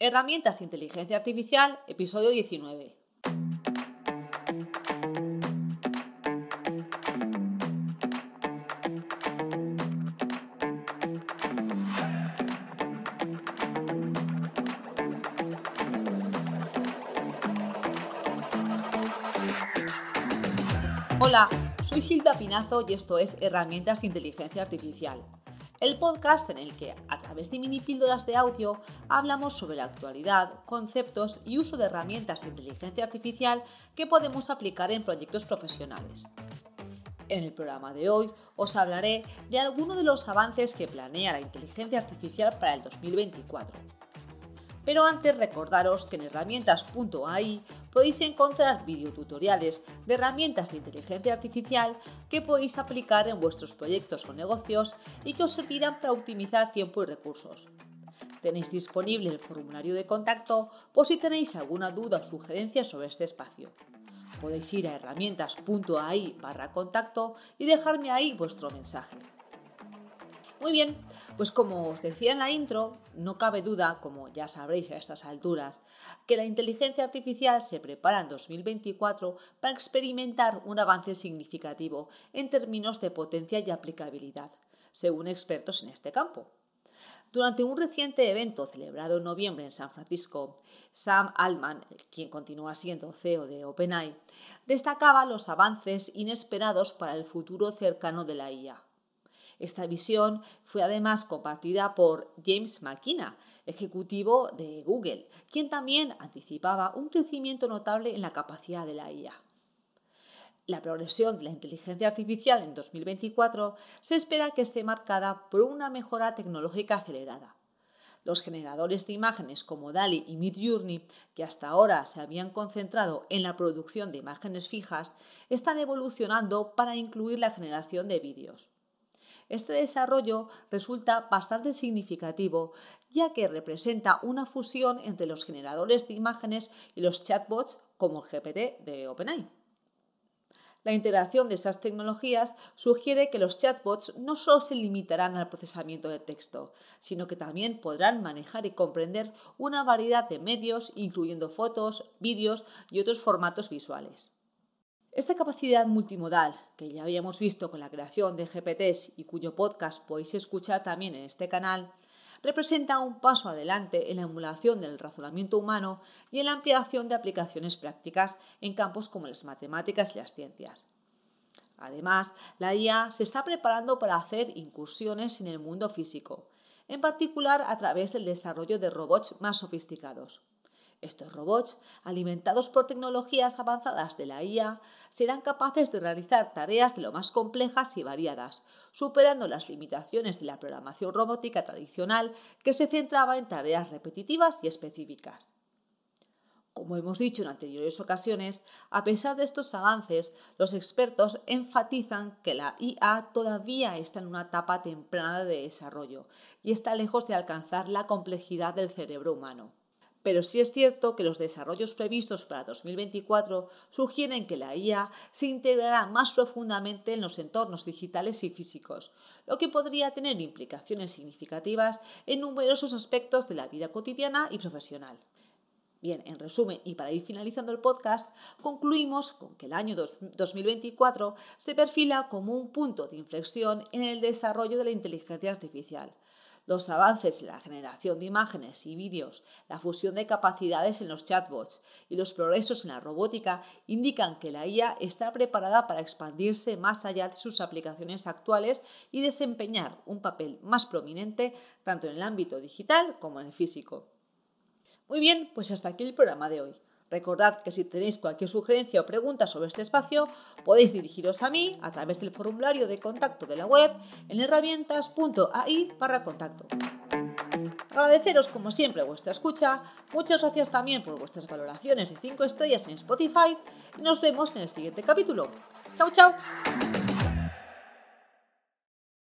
Herramientas de Inteligencia Artificial, episodio 19. Hola, soy Silvia Pinazo y esto es Herramientas de Inteligencia Artificial, el podcast en el que, a través de mini píldoras de audio, hablamos sobre la actualidad, conceptos y uso de herramientas de inteligencia artificial que podemos aplicar en proyectos profesionales. En el programa de hoy os hablaré de algunos de los avances que planea la inteligencia artificial para el 2024 pero antes recordaros que en herramientas.ai podéis encontrar videotutoriales de herramientas de inteligencia artificial que podéis aplicar en vuestros proyectos o negocios y que os servirán para optimizar tiempo y recursos. Tenéis disponible el formulario de contacto por si tenéis alguna duda o sugerencia sobre este espacio. Podéis ir a herramientas.ai barra contacto y dejarme ahí vuestro mensaje. Muy bien, pues como os decía en la intro, no cabe duda, como ya sabréis a estas alturas, que la inteligencia artificial se prepara en 2024 para experimentar un avance significativo en términos de potencia y aplicabilidad, según expertos en este campo. Durante un reciente evento celebrado en noviembre en San Francisco, Sam Altman, quien continúa siendo CEO de OpenAI, destacaba los avances inesperados para el futuro cercano de la IA. Esta visión fue además compartida por James McKenna, ejecutivo de Google, quien también anticipaba un crecimiento notable en la capacidad de la IA. La progresión de la inteligencia artificial en 2024 se espera que esté marcada por una mejora tecnológica acelerada. Los generadores de imágenes como DALI y Midjourney, que hasta ahora se habían concentrado en la producción de imágenes fijas, están evolucionando para incluir la generación de vídeos. Este desarrollo resulta bastante significativo, ya que representa una fusión entre los generadores de imágenes y los chatbots como el GPT de OpenAI. La integración de esas tecnologías sugiere que los chatbots no solo se limitarán al procesamiento de texto, sino que también podrán manejar y comprender una variedad de medios, incluyendo fotos, vídeos y otros formatos visuales. Esta capacidad multimodal, que ya habíamos visto con la creación de GPTs y cuyo podcast podéis escuchar también en este canal, representa un paso adelante en la emulación del razonamiento humano y en la ampliación de aplicaciones prácticas en campos como las matemáticas y las ciencias. Además, la IA se está preparando para hacer incursiones en el mundo físico, en particular a través del desarrollo de robots más sofisticados. Estos robots, alimentados por tecnologías avanzadas de la IA, serán capaces de realizar tareas de lo más complejas y variadas, superando las limitaciones de la programación robótica tradicional que se centraba en tareas repetitivas y específicas. Como hemos dicho en anteriores ocasiones, a pesar de estos avances, los expertos enfatizan que la IA todavía está en una etapa temprana de desarrollo y está lejos de alcanzar la complejidad del cerebro humano pero sí es cierto que los desarrollos previstos para 2024 sugieren que la IA se integrará más profundamente en los entornos digitales y físicos, lo que podría tener implicaciones significativas en numerosos aspectos de la vida cotidiana y profesional. Bien, en resumen, y para ir finalizando el podcast, concluimos con que el año 2024 se perfila como un punto de inflexión en el desarrollo de la inteligencia artificial los avances en la generación de imágenes y vídeos, la fusión de capacidades en los chatbots y los progresos en la robótica indican que la IA está preparada para expandirse más allá de sus aplicaciones actuales y desempeñar un papel más prominente tanto en el ámbito digital como en el físico. Muy bien, pues hasta aquí el programa de hoy. Recordad que si tenéis cualquier sugerencia o pregunta sobre este espacio, podéis dirigiros a mí a través del formulario de contacto de la web en herramientas.ai barra contacto. Agradeceros como siempre vuestra escucha, muchas gracias también por vuestras valoraciones de 5 estrellas en Spotify y nos vemos en el siguiente capítulo. ¡Chao, chao!